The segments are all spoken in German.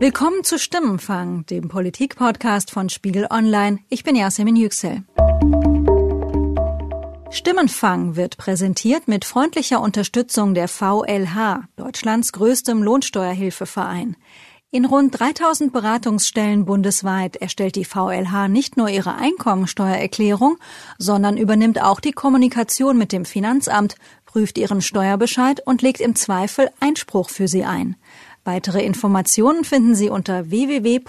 Willkommen zu Stimmenfang, dem Politik-Podcast von Spiegel Online. Ich bin Yasemin Yüksel. Stimmenfang wird präsentiert mit freundlicher Unterstützung der VLH, Deutschlands größtem Lohnsteuerhilfeverein. In rund 3000 Beratungsstellen bundesweit erstellt die VLH nicht nur ihre Einkommensteuererklärung, sondern übernimmt auch die Kommunikation mit dem Finanzamt, prüft ihren Steuerbescheid und legt im Zweifel Einspruch für sie ein. Weitere Informationen finden Sie unter www.vlh.de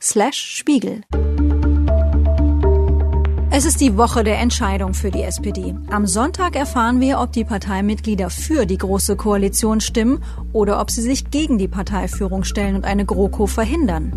slash Spiegel. Es ist die Woche der Entscheidung für die SPD. Am Sonntag erfahren wir, ob die Parteimitglieder für die Große Koalition stimmen oder ob sie sich gegen die Parteiführung stellen und eine GroKo verhindern.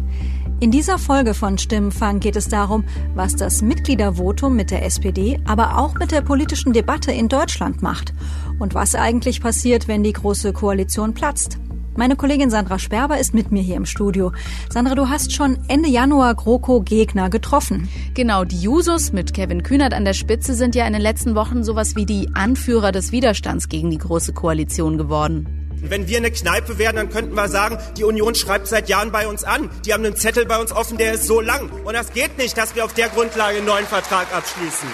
In dieser Folge von Stimmenfang geht es darum, was das Mitgliedervotum mit der SPD, aber auch mit der politischen Debatte in Deutschland macht und was eigentlich passiert, wenn die Große Koalition platzt. Meine Kollegin Sandra Sperber ist mit mir hier im Studio. Sandra, du hast schon Ende Januar GroKo-Gegner getroffen. Genau, die Jusos mit Kevin Kühnert an der Spitze sind ja in den letzten Wochen sowas wie die Anführer des Widerstands gegen die Große Koalition geworden. Wenn wir eine Kneipe wären, dann könnten wir sagen, die Union schreibt seit Jahren bei uns an. Die haben einen Zettel bei uns offen, der ist so lang. Und das geht nicht, dass wir auf der Grundlage einen neuen Vertrag abschließen.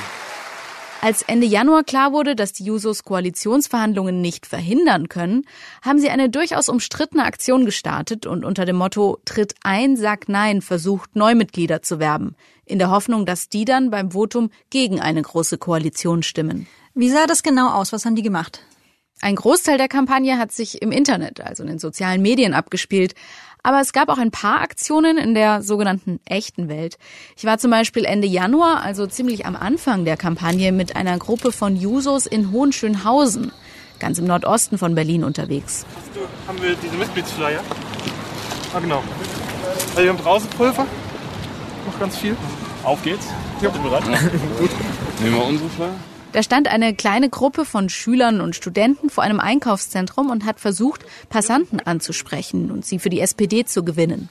Als Ende Januar klar wurde, dass die Jusos Koalitionsverhandlungen nicht verhindern können, haben sie eine durchaus umstrittene Aktion gestartet und unter dem Motto Tritt ein, sag nein versucht, Neumitglieder zu werben, in der Hoffnung, dass die dann beim Votum gegen eine große Koalition stimmen. Wie sah das genau aus? Was haben die gemacht? Ein Großteil der Kampagne hat sich im Internet, also in den sozialen Medien abgespielt. Aber es gab auch ein paar Aktionen in der sogenannten echten Welt. Ich war zum Beispiel Ende Januar, also ziemlich am Anfang der Kampagne, mit einer Gruppe von Jusos in Hohenschönhausen, ganz im Nordosten von Berlin unterwegs. Haben wir diese Mitgliedsflyer? Ah, genau. Also wir haben draußen Pulver, noch ganz viel. Auf geht's. Ja. Seid ihr bereit? Gut. Nehmen wir unsere Flyer. Da stand eine kleine Gruppe von Schülern und Studenten vor einem Einkaufszentrum und hat versucht, Passanten anzusprechen und sie für die SPD zu gewinnen.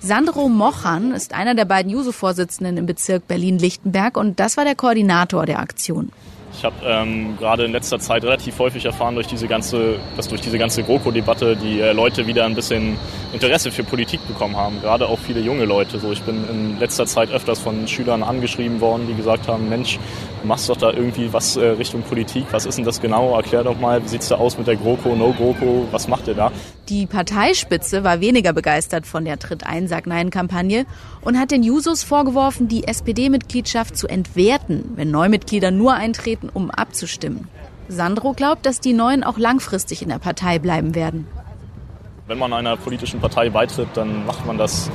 Sandro Mochan ist einer der beiden Juso-Vorsitzenden im Bezirk Berlin-Lichtenberg und das war der Koordinator der Aktion. Ich habe ähm, gerade in letzter Zeit relativ häufig erfahren, durch diese ganze, dass durch diese ganze GroKo-Debatte die äh, Leute wieder ein bisschen Interesse für Politik bekommen haben. Gerade auch viele junge Leute. So, ich bin in letzter Zeit öfters von Schülern angeschrieben worden, die gesagt haben, Mensch, machst doch da irgendwie was äh, Richtung Politik. Was ist denn das genau? Erklär doch mal, wie sieht's da aus mit der GroKo, No GroKo? Was macht ihr da? Die Parteispitze war weniger begeistert von der Tritt-Ein-Sag-Nein-Kampagne und hat den Jusos vorgeworfen, die SPD-Mitgliedschaft zu entwerten, wenn Neumitglieder nur eintreten, um abzustimmen. Sandro glaubt, dass die Neuen auch langfristig in der Partei bleiben werden. Wenn man einer politischen Partei beitritt, dann macht man das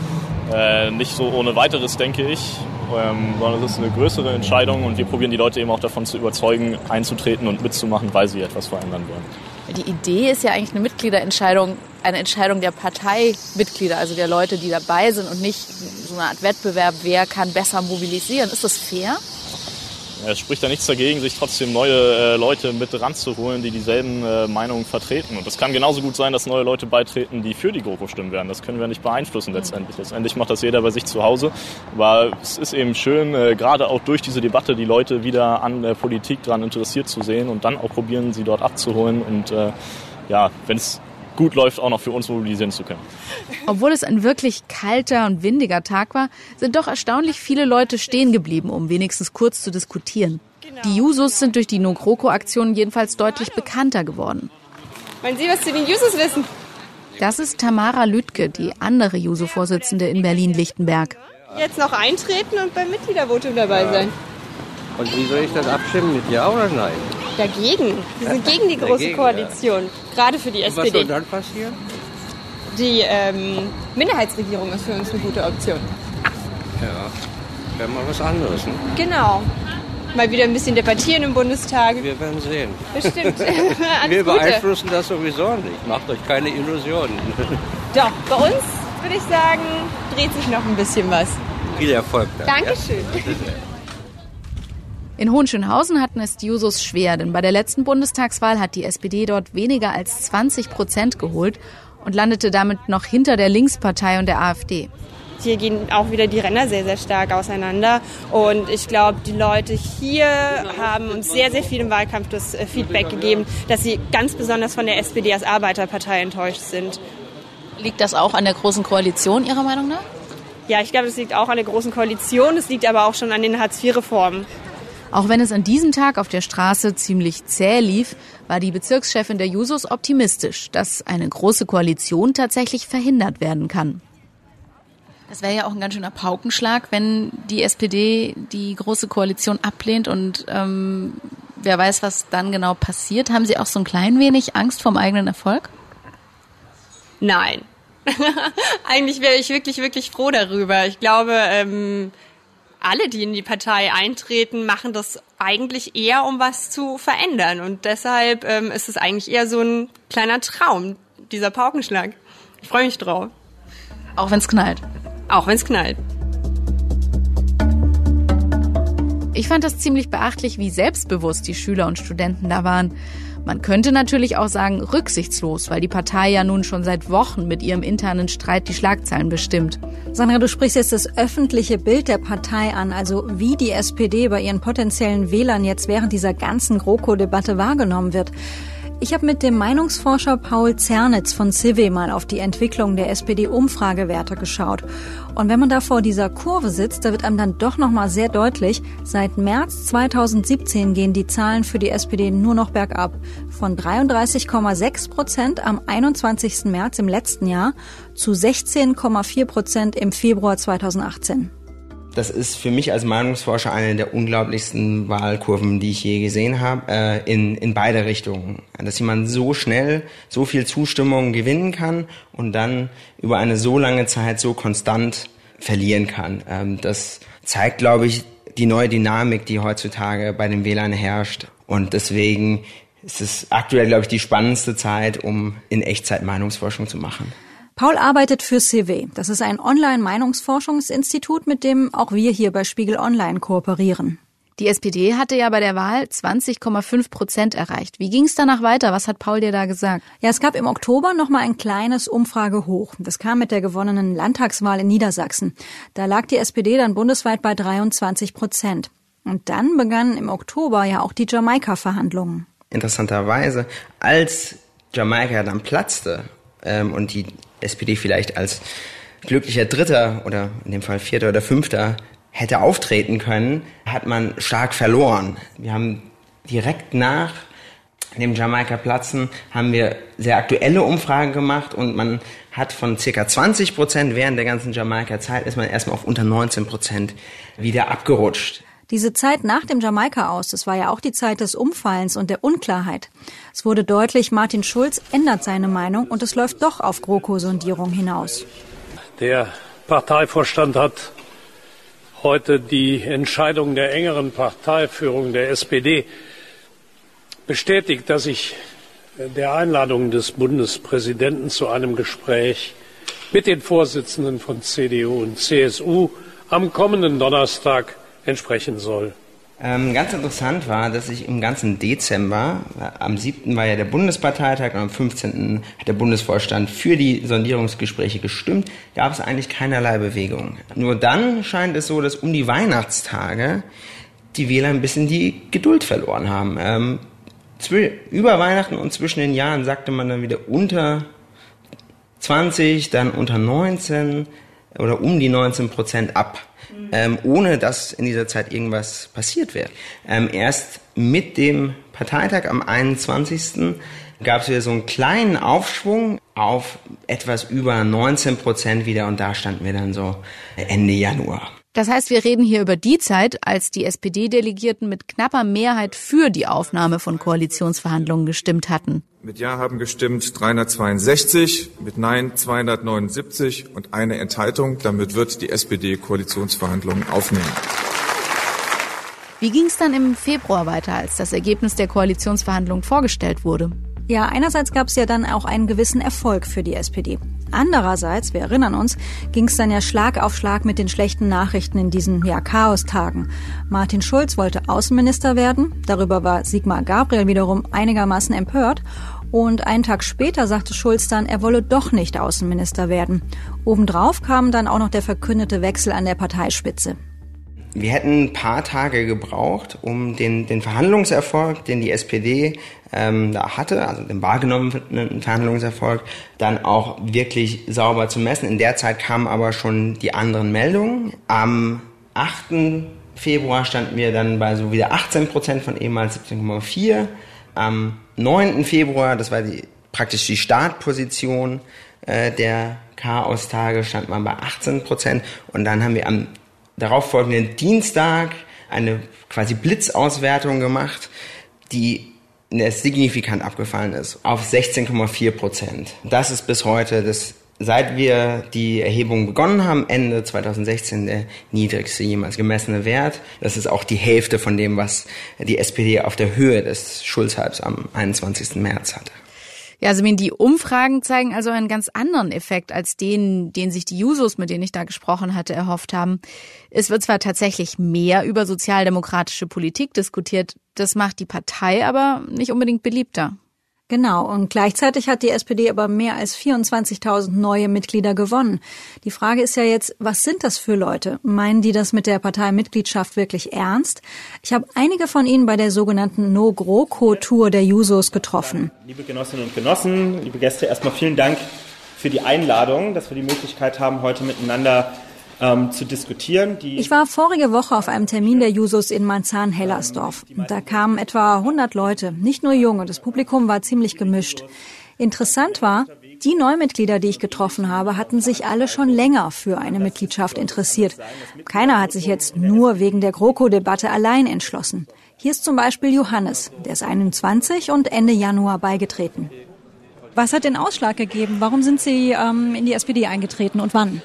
äh, nicht so ohne weiteres, denke ich, ähm, sondern es ist eine größere Entscheidung und wir probieren die Leute eben auch davon zu überzeugen, einzutreten und mitzumachen, weil sie etwas verändern wollen. Die Idee ist ja eigentlich eine Mitgliederentscheidung, eine Entscheidung der Parteimitglieder, also der Leute, die dabei sind und nicht so eine Art Wettbewerb, wer kann besser mobilisieren. Ist das fair? Es spricht ja nichts dagegen, sich trotzdem neue äh, Leute mit ranzuholen, die dieselben äh, Meinungen vertreten. Und es kann genauso gut sein, dass neue Leute beitreten, die für die GroKo stimmen werden. Das können wir nicht beeinflussen letztendlich. Letztendlich macht das jeder bei sich zu Hause. Aber es ist eben schön, äh, gerade auch durch diese Debatte die Leute wieder an der Politik dran interessiert zu sehen und dann auch probieren, sie dort abzuholen. Und äh, ja, wenn es gut läuft, auch noch für uns mobilisieren zu können. Obwohl es ein wirklich kalter und windiger Tag war, sind doch erstaunlich viele Leute stehen geblieben, um wenigstens kurz zu diskutieren. Die Jusos sind durch die No-GroKo-Aktion jedenfalls deutlich bekannter geworden. Wollen Sie was zu den Jusos wissen? Das ist Tamara Lütke, die andere Juso-Vorsitzende in Berlin-Lichtenberg. Jetzt noch eintreten und beim Mitgliedervotum dabei sein. Und wie soll ich das abstimmen? Mit Ja oder Nein? Dagegen. Wir sind gegen die Große Dagegen, Koalition. Ja. Gerade für die Und SPD. was soll dann passieren? Die ähm, Minderheitsregierung ist für uns eine gute Option. Ja, wäre mal was anderes. Ne? Genau. Mal wieder ein bisschen debattieren im Bundestag. Wir werden sehen. Bestimmt. Wir Gute. beeinflussen das sowieso nicht. Macht euch keine Illusionen. Doch, bei uns würde ich sagen, dreht sich noch ein bisschen was. Viel Erfolg dann. Dankeschön. In Hohenschönhausen hatten es die Jusos schwer, denn bei der letzten Bundestagswahl hat die SPD dort weniger als 20 Prozent geholt und landete damit noch hinter der Linkspartei und der AfD. Hier gehen auch wieder die Ränder sehr, sehr stark auseinander. Und ich glaube, die Leute hier haben uns sehr, sehr viel im Wahlkampf das äh, Feedback gegeben, dass sie ganz besonders von der SPD als Arbeiterpartei enttäuscht sind. Liegt das auch an der Großen Koalition Ihrer Meinung nach? Ja, ich glaube, es liegt auch an der Großen Koalition. Es liegt aber auch schon an den Hartz-IV-Reformen. Auch wenn es an diesem Tag auf der Straße ziemlich zäh lief, war die Bezirkschefin der Jusos optimistisch, dass eine große Koalition tatsächlich verhindert werden kann. Das wäre ja auch ein ganz schöner Paukenschlag, wenn die SPD die große Koalition ablehnt und ähm, wer weiß, was dann genau passiert. Haben Sie auch so ein klein wenig Angst vom eigenen Erfolg? Nein. Eigentlich wäre ich wirklich, wirklich froh darüber. Ich glaube, ähm, alle, die in die Partei eintreten, machen das eigentlich eher, um was zu verändern. Und deshalb ähm, ist es eigentlich eher so ein kleiner Traum, dieser Paukenschlag. Ich freue mich drauf. Auch wenn es knallt. Auch wenn es knallt. Ich fand das ziemlich beachtlich, wie selbstbewusst die Schüler und Studenten da waren. Man könnte natürlich auch sagen rücksichtslos, weil die Partei ja nun schon seit Wochen mit ihrem internen Streit die Schlagzeilen bestimmt. Sandra, du sprichst jetzt das öffentliche Bild der Partei an, also wie die SPD bei ihren potenziellen Wählern jetzt während dieser ganzen GroKo-Debatte wahrgenommen wird. Ich habe mit dem Meinungsforscher Paul Zernitz von Cive mal auf die Entwicklung der SPD-Umfragewerte geschaut. Und wenn man da vor dieser Kurve sitzt, da wird einem dann doch nochmal sehr deutlich, seit März 2017 gehen die Zahlen für die SPD nur noch bergab. Von 33,6 Prozent am 21. März im letzten Jahr zu 16,4 Prozent im Februar 2018 das ist für mich als Meinungsforscher eine der unglaublichsten Wahlkurven, die ich je gesehen habe, äh, in, in beide Richtungen. Dass jemand so schnell so viel Zustimmung gewinnen kann und dann über eine so lange Zeit so konstant verlieren kann. Ähm, das zeigt, glaube ich, die neue Dynamik, die heutzutage bei den Wählern herrscht. Und deswegen ist es aktuell, glaube ich, die spannendste Zeit, um in Echtzeit Meinungsforschung zu machen. Paul arbeitet für CW. Das ist ein Online-Meinungsforschungsinstitut, mit dem auch wir hier bei Spiegel Online kooperieren. Die SPD hatte ja bei der Wahl 20,5 Prozent erreicht. Wie ging es danach weiter? Was hat Paul dir da gesagt? Ja, es gab im Oktober noch mal ein kleines Umfragehoch. Das kam mit der gewonnenen Landtagswahl in Niedersachsen. Da lag die SPD dann bundesweit bei 23 Prozent. Und dann begannen im Oktober ja auch die Jamaika-Verhandlungen. Interessanterweise, als Jamaika dann platzte ähm, und die SPD vielleicht als glücklicher Dritter oder in dem Fall Vierter oder Fünfter hätte auftreten können, hat man stark verloren. Wir haben direkt nach dem Jamaika-Platzen haben wir sehr aktuelle Umfragen gemacht und man hat von circa 20 Prozent während der ganzen Jamaika-Zeit ist man erstmal auf unter 19 Prozent wieder abgerutscht. Diese Zeit nach dem Jamaika aus, das war ja auch die Zeit des Umfallens und der Unklarheit. Es wurde deutlich, Martin Schulz ändert seine Meinung und es läuft doch auf GroKo-Sondierung hinaus. Der Parteivorstand hat heute die Entscheidung der engeren Parteiführung der SPD bestätigt, dass ich der Einladung des Bundespräsidenten zu einem Gespräch mit den Vorsitzenden von CDU und CSU am kommenden Donnerstag entsprechen soll. Ähm, ganz interessant war, dass ich im ganzen Dezember, am 7. war ja der Bundesparteitag und am 15. hat der Bundesvorstand für die Sondierungsgespräche gestimmt, gab es eigentlich keinerlei Bewegung. Nur dann scheint es so, dass um die Weihnachtstage die Wähler ein bisschen die Geduld verloren haben. Ähm, über Weihnachten und zwischen den Jahren sagte man dann wieder unter 20, dann unter 19 oder um die 19 Prozent ab ähm, ohne dass in dieser Zeit irgendwas passiert wäre. Ähm, erst mit dem Parteitag am 21. gab es wieder so einen kleinen Aufschwung auf etwas über 19 Prozent wieder und da standen wir dann so Ende Januar. Das heißt, wir reden hier über die Zeit, als die SPD-Delegierten mit knapper Mehrheit für die Aufnahme von Koalitionsverhandlungen gestimmt hatten. Mit Ja haben gestimmt 362, mit Nein 279 und eine Enthaltung. Damit wird die SPD Koalitionsverhandlungen aufnehmen. Wie ging es dann im Februar weiter, als das Ergebnis der Koalitionsverhandlungen vorgestellt wurde? Ja, einerseits gab es ja dann auch einen gewissen Erfolg für die SPD. Andererseits, wir erinnern uns, ging es dann ja Schlag auf Schlag mit den schlechten Nachrichten in diesen ja, Chaostagen. Martin Schulz wollte Außenminister werden, darüber war Sigmar Gabriel wiederum einigermaßen empört und einen Tag später sagte Schulz dann, er wolle doch nicht Außenminister werden. Obendrauf kam dann auch noch der verkündete Wechsel an der Parteispitze. Wir hätten ein paar Tage gebraucht, um den, den Verhandlungserfolg, den die SPD ähm, da hatte, also den wahrgenommenen Verhandlungserfolg, dann auch wirklich sauber zu messen. In der Zeit kamen aber schon die anderen Meldungen. Am 8. Februar standen wir dann bei so wieder 18 Prozent von ehemals 17,4. Am 9. Februar, das war die, praktisch die Startposition äh, der Chaos-Tage, stand man bei 18 Prozent. Und dann haben wir am darauffolgenden Dienstag eine quasi Blitzauswertung gemacht, die signifikant abgefallen ist auf 16,4 Prozent. Das ist bis heute das seit wir die Erhebung begonnen haben, Ende 2016 der niedrigste jemals gemessene Wert. Das ist auch die Hälfte von dem, was die SPD auf der Höhe des Schulzhalbs am 21. März hatte. Ja, also die Umfragen zeigen also einen ganz anderen Effekt als den, den sich die Jusos, mit denen ich da gesprochen hatte, erhofft haben. Es wird zwar tatsächlich mehr über sozialdemokratische Politik diskutiert, das macht die Partei aber nicht unbedingt beliebter. Genau, und gleichzeitig hat die SPD aber mehr als 24.000 neue Mitglieder gewonnen. Die Frage ist ja jetzt, was sind das für Leute? Meinen die das mit der Parteimitgliedschaft wirklich ernst? Ich habe einige von ihnen bei der sogenannten No-GroKo-Tour der Jusos getroffen. Liebe Genossinnen und Genossen, liebe Gäste, erstmal vielen Dank für die Einladung, dass wir die Möglichkeit haben, heute miteinander ähm, zu diskutieren. ich war vorige Woche auf einem Termin der Jusos in Marzahn-Hellersdorf. Da kamen etwa 100 Leute, nicht nur junge. Das Publikum war ziemlich gemischt. Interessant war, die Neumitglieder, die ich getroffen habe, hatten sich alle schon länger für eine Mitgliedschaft interessiert. Keiner hat sich jetzt nur wegen der GroKo-Debatte allein entschlossen. Hier ist zum Beispiel Johannes, der ist 21 und Ende Januar beigetreten. Was hat den Ausschlag gegeben? Warum sind Sie ähm, in die SPD eingetreten und wann?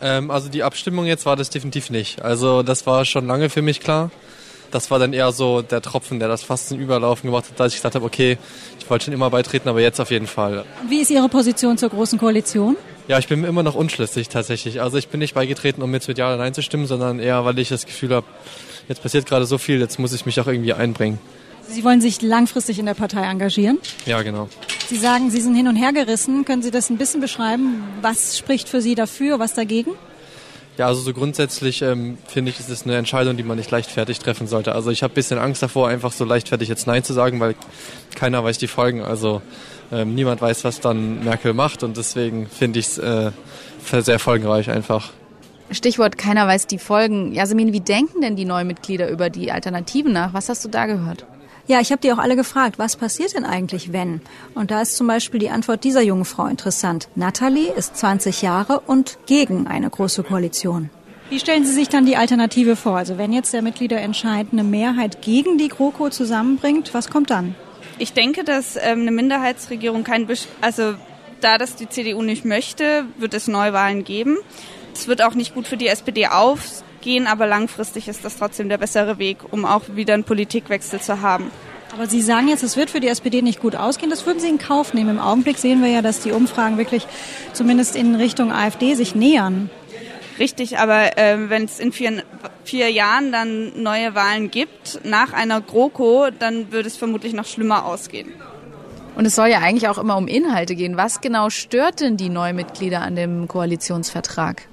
Ähm, also die Abstimmung jetzt war das definitiv nicht. Also das war schon lange für mich klar. Das war dann eher so der Tropfen, der das fast zum Überlaufen gemacht hat, dass ich gesagt habe, okay, ich wollte schon immer beitreten, aber jetzt auf jeden Fall. Wie ist Ihre Position zur Großen Koalition? Ja, ich bin immer noch unschlüssig tatsächlich. Also ich bin nicht beigetreten, um jetzt mit Ja oder Nein zu stimmen, sondern eher, weil ich das Gefühl habe, jetzt passiert gerade so viel, jetzt muss ich mich auch irgendwie einbringen. Sie wollen sich langfristig in der Partei engagieren? Ja, genau. Sie sagen, Sie sind hin und her gerissen. Können Sie das ein bisschen beschreiben? Was spricht für Sie dafür, was dagegen? Ja, also so grundsätzlich ähm, finde ich, ist es eine Entscheidung, die man nicht leichtfertig treffen sollte. Also ich habe ein bisschen Angst davor, einfach so leichtfertig jetzt Nein zu sagen, weil keiner weiß die Folgen. Also ähm, niemand weiß, was dann Merkel macht und deswegen finde ich es äh, sehr folgenreich einfach. Stichwort keiner weiß die Folgen. Jasmin, wie denken denn die neuen Mitglieder über die Alternativen nach? Was hast du da gehört? Ja, ich habe die auch alle gefragt, was passiert denn eigentlich, wenn? Und da ist zum Beispiel die Antwort dieser jungen Frau interessant. Natalie ist 20 Jahre und gegen eine große Koalition. Wie stellen Sie sich dann die Alternative vor? Also wenn jetzt der Mitgliederentscheid eine Mehrheit gegen die GroKo zusammenbringt, was kommt dann? Ich denke, dass ähm, eine Minderheitsregierung kein, Besch also da das die CDU nicht möchte, wird es Neuwahlen geben. Es wird auch nicht gut für die SPD auf, gehen, aber langfristig ist das trotzdem der bessere Weg, um auch wieder einen Politikwechsel zu haben. Aber Sie sagen jetzt, es wird für die SPD nicht gut ausgehen. Das würden Sie in Kauf nehmen. Im Augenblick sehen wir ja, dass die Umfragen wirklich zumindest in Richtung AfD sich nähern. Richtig, aber äh, wenn es in vier, vier Jahren dann neue Wahlen gibt, nach einer GroKo, dann würde es vermutlich noch schlimmer ausgehen. Und es soll ja eigentlich auch immer um Inhalte gehen. Was genau stört denn die Neumitglieder an dem Koalitionsvertrag?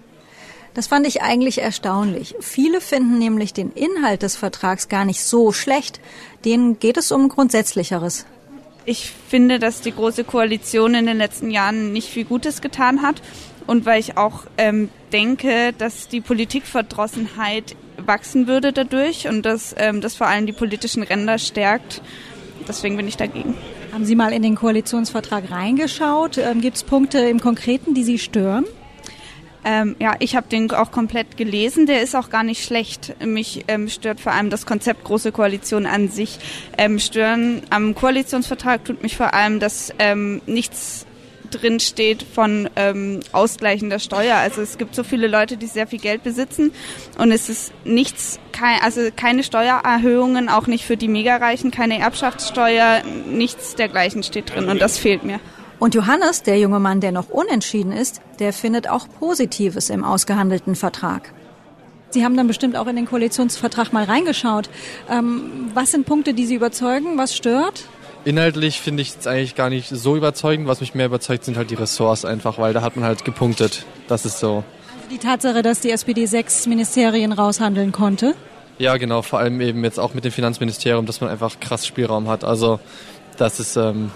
Das fand ich eigentlich erstaunlich. Viele finden nämlich den Inhalt des Vertrags gar nicht so schlecht. Denen geht es um Grundsätzlicheres. Ich finde, dass die Große Koalition in den letzten Jahren nicht viel Gutes getan hat. Und weil ich auch ähm, denke, dass die Politikverdrossenheit wachsen würde dadurch und dass ähm, das vor allem die politischen Ränder stärkt. Deswegen bin ich dagegen. Haben Sie mal in den Koalitionsvertrag reingeschaut? Ähm, Gibt es Punkte im Konkreten, die Sie stören? Ähm, ja, ich habe den auch komplett gelesen. Der ist auch gar nicht schlecht. Mich ähm, stört vor allem das Konzept große Koalition an sich. Ähm, stören am Koalitionsvertrag tut mich vor allem, dass ähm, nichts drin steht von ähm, Ausgleichen der Steuer. Also es gibt so viele Leute, die sehr viel Geld besitzen und es ist nichts, kein, also keine Steuererhöhungen, auch nicht für die Megareichen, keine Erbschaftssteuer, nichts dergleichen steht drin und das fehlt mir. Und Johannes, der junge Mann, der noch unentschieden ist, der findet auch Positives im ausgehandelten Vertrag. Sie haben dann bestimmt auch in den Koalitionsvertrag mal reingeschaut. Ähm, was sind Punkte, die Sie überzeugen? Was stört? Inhaltlich finde ich es eigentlich gar nicht so überzeugend. Was mich mehr überzeugt, sind halt die Ressorts einfach, weil da hat man halt gepunktet. Das ist so. Die Tatsache, dass die SPD sechs Ministerien raushandeln konnte? Ja, genau, vor allem eben jetzt auch mit dem Finanzministerium, dass man einfach krass Spielraum hat. Also das ist ähm,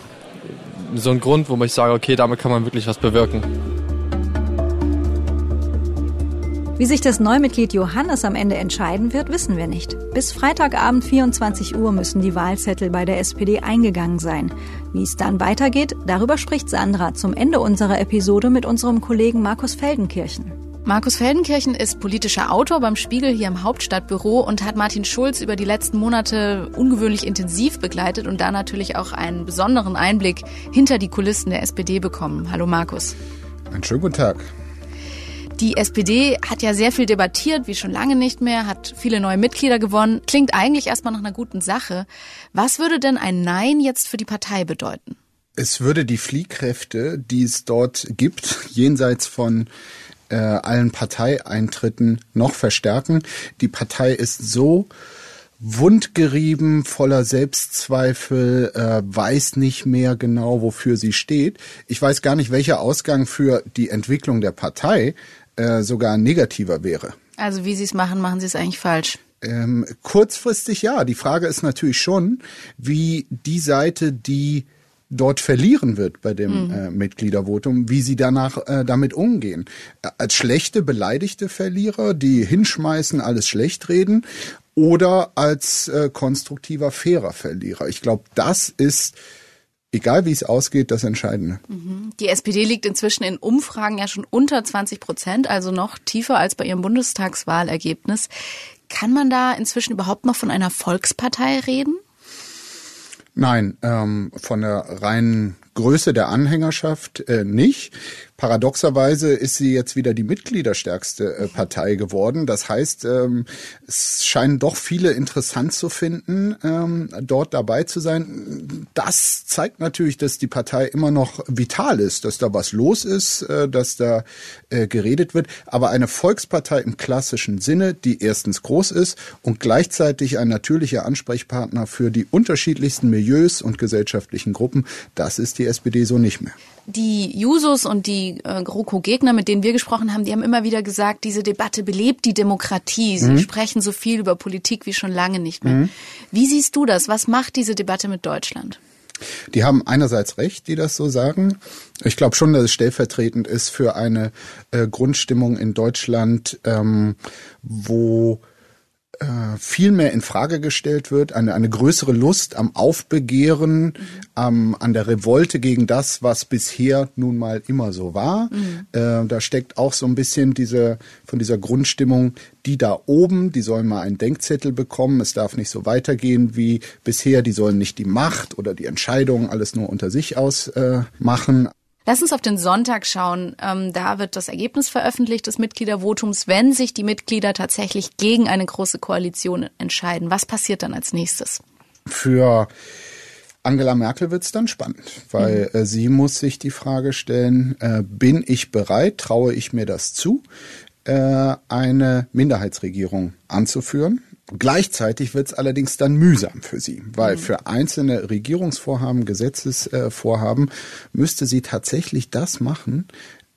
so ein Grund, wo ich sage, okay, damit kann man wirklich was bewirken. Wie sich das Neumitglied Johannes am Ende entscheiden wird, wissen wir nicht. Bis Freitagabend 24 Uhr müssen die Wahlzettel bei der SPD eingegangen sein. Wie es dann weitergeht, darüber spricht Sandra zum Ende unserer Episode mit unserem Kollegen Markus Feldenkirchen. Markus Feldenkirchen ist politischer Autor beim Spiegel hier im Hauptstadtbüro und hat Martin Schulz über die letzten Monate ungewöhnlich intensiv begleitet und da natürlich auch einen besonderen Einblick hinter die Kulissen der SPD bekommen. Hallo Markus. Einen schönen guten Tag. Die SPD hat ja sehr viel debattiert, wie schon lange nicht mehr, hat viele neue Mitglieder gewonnen. Klingt eigentlich erstmal nach einer guten Sache. Was würde denn ein Nein jetzt für die Partei bedeuten? Es würde die Fliehkräfte, die es dort gibt, jenseits von äh, allen Parteieintritten noch verstärken. Die Partei ist so wundgerieben, voller Selbstzweifel, äh, weiß nicht mehr genau, wofür sie steht. Ich weiß gar nicht, welcher Ausgang für die Entwicklung der Partei äh, sogar negativer wäre. Also wie Sie es machen, machen Sie es eigentlich falsch. Ähm, kurzfristig ja. Die Frage ist natürlich schon, wie die Seite, die dort verlieren wird bei dem mhm. äh, Mitgliedervotum, wie sie danach äh, damit umgehen. Als schlechte, beleidigte Verlierer, die hinschmeißen, alles schlecht reden, oder als äh, konstruktiver, fairer Verlierer. Ich glaube, das ist egal wie es ausgeht, das Entscheidende. Mhm. Die SPD liegt inzwischen in Umfragen ja schon unter 20 Prozent, also noch tiefer als bei ihrem Bundestagswahlergebnis. Kann man da inzwischen überhaupt noch von einer Volkspartei reden? Nein, ähm, von der reinen Größe der Anhängerschaft äh, nicht. Paradoxerweise ist sie jetzt wieder die mitgliederstärkste äh, Partei geworden. Das heißt, ähm, es scheinen doch viele interessant zu finden, ähm, dort dabei zu sein. Das zeigt natürlich, dass die Partei immer noch vital ist, dass da was los ist, äh, dass da äh, geredet wird. Aber eine Volkspartei im klassischen Sinne, die erstens groß ist und gleichzeitig ein natürlicher Ansprechpartner für die unterschiedlichsten Milieus und gesellschaftlichen Gruppen, das ist die SPD so nicht mehr. Die Jusos und die äh, GroKo-Gegner, mit denen wir gesprochen haben, die haben immer wieder gesagt, diese Debatte belebt die Demokratie. Sie mhm. sprechen so viel über Politik wie schon lange nicht mehr. Mhm. Wie siehst du das? Was macht diese Debatte mit Deutschland? Die haben einerseits recht, die das so sagen. Ich glaube schon, dass es stellvertretend ist für eine äh, Grundstimmung in Deutschland, ähm, wo viel mehr in Frage gestellt wird, eine, eine größere Lust am Aufbegehren, mhm. am, an der Revolte gegen das, was bisher nun mal immer so war. Mhm. Äh, da steckt auch so ein bisschen diese, von dieser Grundstimmung, die da oben, die sollen mal einen Denkzettel bekommen, es darf nicht so weitergehen wie bisher, die sollen nicht die Macht oder die Entscheidung alles nur unter sich ausmachen. Äh, Lass uns auf den Sonntag schauen. Ähm, da wird das Ergebnis veröffentlicht des Mitgliedervotums, wenn sich die Mitglieder tatsächlich gegen eine große Koalition entscheiden. Was passiert dann als nächstes? Für Angela Merkel wird es dann spannend, weil mhm. äh, sie muss sich die Frage stellen, äh, bin ich bereit, traue ich mir das zu, äh, eine Minderheitsregierung anzuführen? Gleichzeitig wird es allerdings dann mühsam für sie, weil mhm. für einzelne Regierungsvorhaben, Gesetzesvorhaben müsste sie tatsächlich das machen,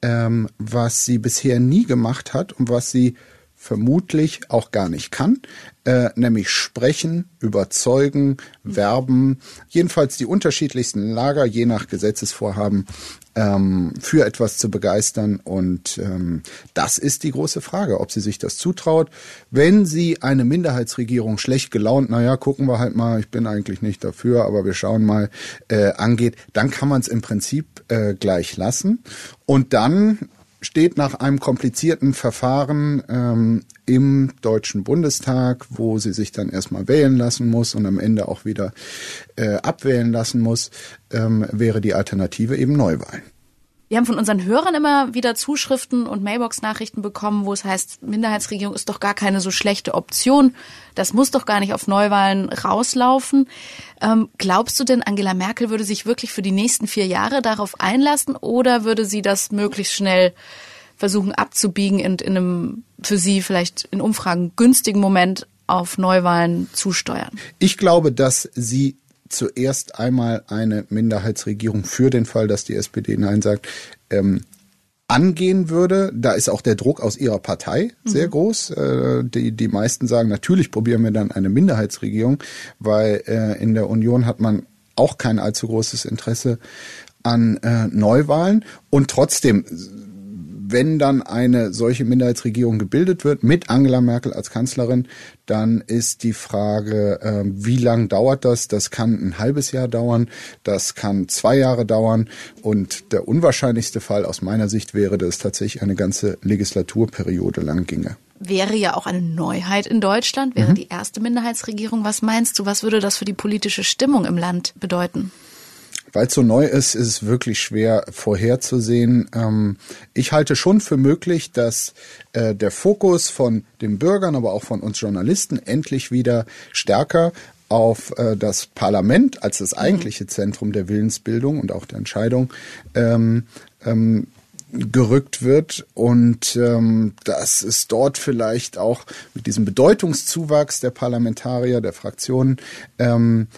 ähm, was sie bisher nie gemacht hat und was sie vermutlich auch gar nicht kann, äh, nämlich sprechen, überzeugen, werben, jedenfalls die unterschiedlichsten Lager je nach Gesetzesvorhaben ähm, für etwas zu begeistern. Und ähm, das ist die große Frage, ob sie sich das zutraut. Wenn sie eine Minderheitsregierung schlecht gelaunt, naja, gucken wir halt mal, ich bin eigentlich nicht dafür, aber wir schauen mal, äh, angeht, dann kann man es im Prinzip äh, gleich lassen. Und dann steht nach einem komplizierten Verfahren ähm, im Deutschen Bundestag, wo sie sich dann erstmal wählen lassen muss und am Ende auch wieder äh, abwählen lassen muss, ähm, wäre die Alternative eben Neuwahlen. Wir haben von unseren Hörern immer wieder Zuschriften und Mailbox-Nachrichten bekommen, wo es heißt, Minderheitsregierung ist doch gar keine so schlechte Option. Das muss doch gar nicht auf Neuwahlen rauslaufen. Ähm, glaubst du denn, Angela Merkel würde sich wirklich für die nächsten vier Jahre darauf einlassen oder würde sie das möglichst schnell versuchen abzubiegen und in einem für sie vielleicht in Umfragen günstigen Moment auf Neuwahlen zusteuern? Ich glaube, dass sie zuerst einmal eine Minderheitsregierung für den Fall, dass die SPD Nein sagt, ähm, angehen würde. Da ist auch der Druck aus ihrer Partei sehr mhm. groß. Äh, die, die meisten sagen, natürlich probieren wir dann eine Minderheitsregierung, weil äh, in der Union hat man auch kein allzu großes Interesse an äh, Neuwahlen. Und trotzdem wenn dann eine solche Minderheitsregierung gebildet wird mit Angela Merkel als Kanzlerin, dann ist die Frage, äh, wie lang dauert das? Das kann ein halbes Jahr dauern, das kann zwei Jahre dauern und der unwahrscheinlichste Fall aus meiner Sicht wäre, dass es tatsächlich eine ganze Legislaturperiode lang ginge wäre ja auch eine Neuheit in Deutschland, wäre mhm. die erste Minderheitsregierung. Was meinst du, was würde das für die politische Stimmung im Land bedeuten? Weil es so neu ist, ist es wirklich schwer vorherzusehen. Ähm, ich halte schon für möglich, dass äh, der Fokus von den Bürgern, aber auch von uns Journalisten endlich wieder stärker auf äh, das Parlament als das eigentliche Zentrum der Willensbildung und auch der Entscheidung ähm, ähm, gerückt wird und ähm, dass es dort vielleicht auch mit diesem Bedeutungszuwachs der Parlamentarier, der Fraktionen, ähm,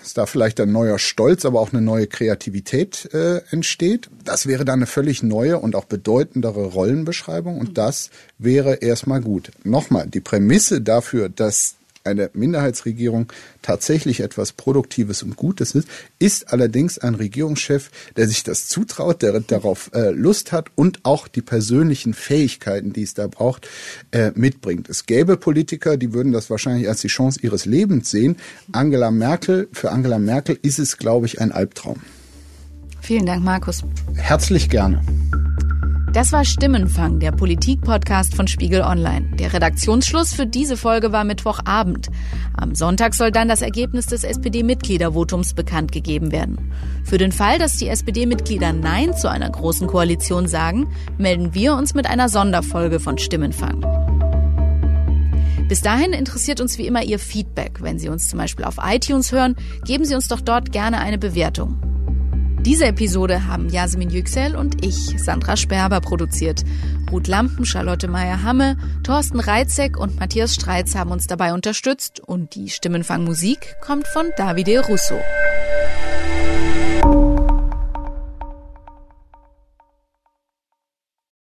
dass da vielleicht ein neuer Stolz, aber auch eine neue Kreativität äh, entsteht. Das wäre dann eine völlig neue und auch bedeutendere Rollenbeschreibung und das wäre erstmal gut. Nochmal, die Prämisse dafür, dass eine Minderheitsregierung tatsächlich etwas Produktives und Gutes ist, ist allerdings ein Regierungschef, der sich das zutraut, der darauf äh, Lust hat und auch die persönlichen Fähigkeiten, die es da braucht, äh, mitbringt. Es gäbe Politiker, die würden das wahrscheinlich als die Chance ihres Lebens sehen. Angela Merkel, für Angela Merkel ist es, glaube ich, ein Albtraum. Vielen Dank, Markus. Herzlich gerne. Das war Stimmenfang, der Politik-Podcast von Spiegel Online. Der Redaktionsschluss für diese Folge war Mittwochabend. Am Sonntag soll dann das Ergebnis des SPD-Mitgliedervotums bekannt gegeben werden. Für den Fall, dass die SPD-Mitglieder Nein zu einer großen Koalition sagen, melden wir uns mit einer Sonderfolge von Stimmenfang. Bis dahin interessiert uns wie immer Ihr Feedback. Wenn Sie uns zum Beispiel auf iTunes hören, geben Sie uns doch dort gerne eine Bewertung. Diese Episode haben Jasmin Yüksel und ich, Sandra Sperber, produziert. Ruth Lampen, Charlotte Meyer-Hamme, Thorsten Reitzek und Matthias Streitz haben uns dabei unterstützt und die Stimmenfangmusik kommt von Davide Russo.